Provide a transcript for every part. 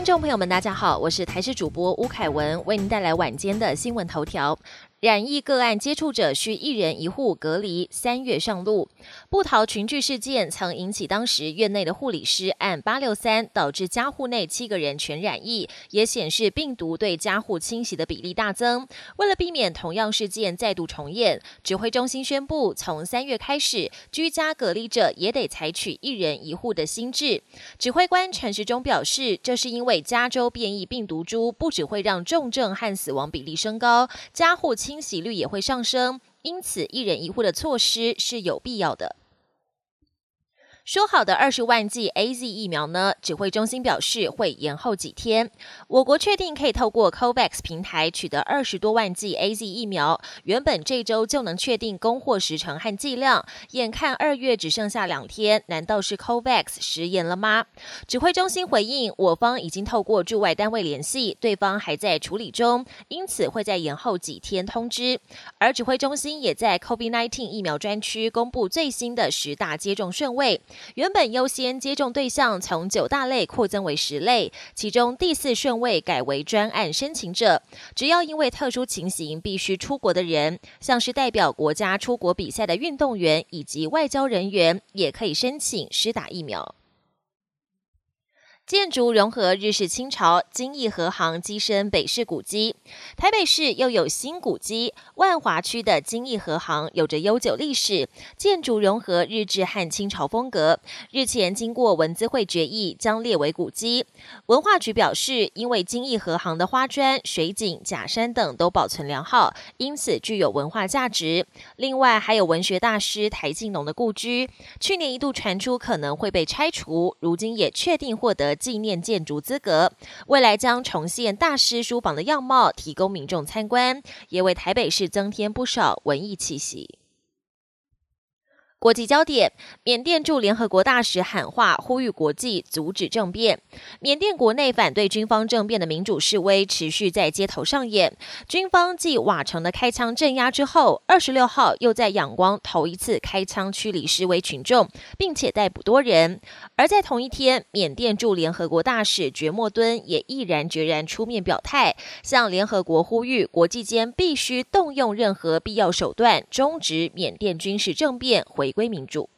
听众朋友们，大家好，我是台视主播吴凯文，为您带来晚间的新闻头条。染疫个案接触者需一人一户隔离，三月上路。布桃群聚事件曾引起当时院内的护理师按八六三，导致家户内七个人全染疫，也显示病毒对家户侵袭的比例大增。为了避免同样事件再度重演，指挥中心宣布，从三月开始，居家隔离者也得采取一人一户的新制。指挥官陈时中表示，这是因为加州变异病毒株不只会让重症和死亡比例升高，家户。清洗率也会上升，因此一人一户的措施是有必要的。说好的二十万剂 A Z 疫苗呢？指挥中心表示会延后几天。我国确定可以透过 COVAX 平台取得二十多万剂 A Z 疫苗，原本这周就能确定供货时程和剂量，眼看二月只剩下两天，难道是 COVAX 食言了吗？指挥中心回应，我方已经透过驻外单位联系，对方还在处理中，因此会在延后几天通知。而指挥中心也在 COVID-19 疫苗专区公布最新的十大接种顺位。原本优先接种对象从九大类扩增为十类，其中第四顺位改为专案申请者，只要因为特殊情形必须出国的人，像是代表国家出国比赛的运动员以及外交人员，也可以申请施打疫苗。建筑融合日式清朝，金义和行跻身北市古迹。台北市又有新古迹，万华区的金义和行有着悠久历史，建筑融合日治和清朝风格。日前经过文资会决议，将列为古迹。文化局表示，因为金义和行的花砖、水井、假山等都保存良好，因此具有文化价值。另外，还有文学大师台静农的故居，去年一度传出可能会被拆除，如今也确定获得。纪念建筑资格，未来将重现大师书房的样貌，提供民众参观，也为台北市增添不少文艺气息。国际焦点：缅甸驻联合国大使喊话，呼吁国际阻止政变。缅甸国内反对军方政变的民主示威持续在街头上演。军方继瓦城的开枪镇压之后，二十六号又在仰光头一次开枪驱离示威群众，并且逮捕多人。而在同一天，缅甸驻联合国大使觉莫敦也毅然决然出面表态，向联合国呼吁，国际间必须动用任何必要手段，终止缅甸军事政变，回。回归民主。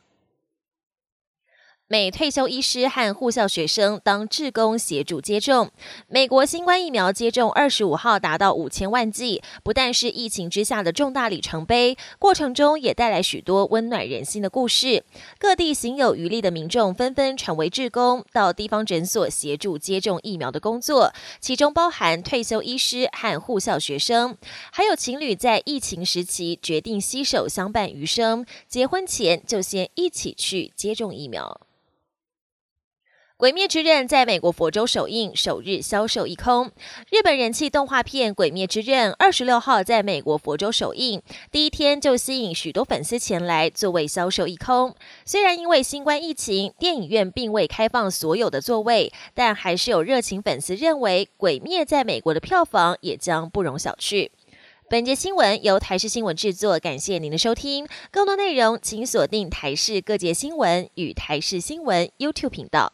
美退休医师和护校学生当志工协助接种美国新冠疫苗，接种二十五号达到五千万剂，不但是疫情之下的重大里程碑，过程中也带来许多温暖人心的故事。各地行有余力的民众纷纷成为志工，到地方诊所协助接种疫苗的工作，其中包含退休医师和护校学生，还有情侣在疫情时期决定携手相伴余生，结婚前就先一起去接种疫苗。《鬼灭之刃》在美国佛州首映，首日销售一空。日本人气动画片《鬼灭之刃》二十六号在美国佛州首映，第一天就吸引许多粉丝前来，座位销售一空。虽然因为新冠疫情，电影院并未开放所有的座位，但还是有热情粉丝认为，《鬼灭》在美国的票房也将不容小觑。本节新闻由台视新闻制作，感谢您的收听。更多内容请锁定台视各界新闻与台视新闻 YouTube 频道。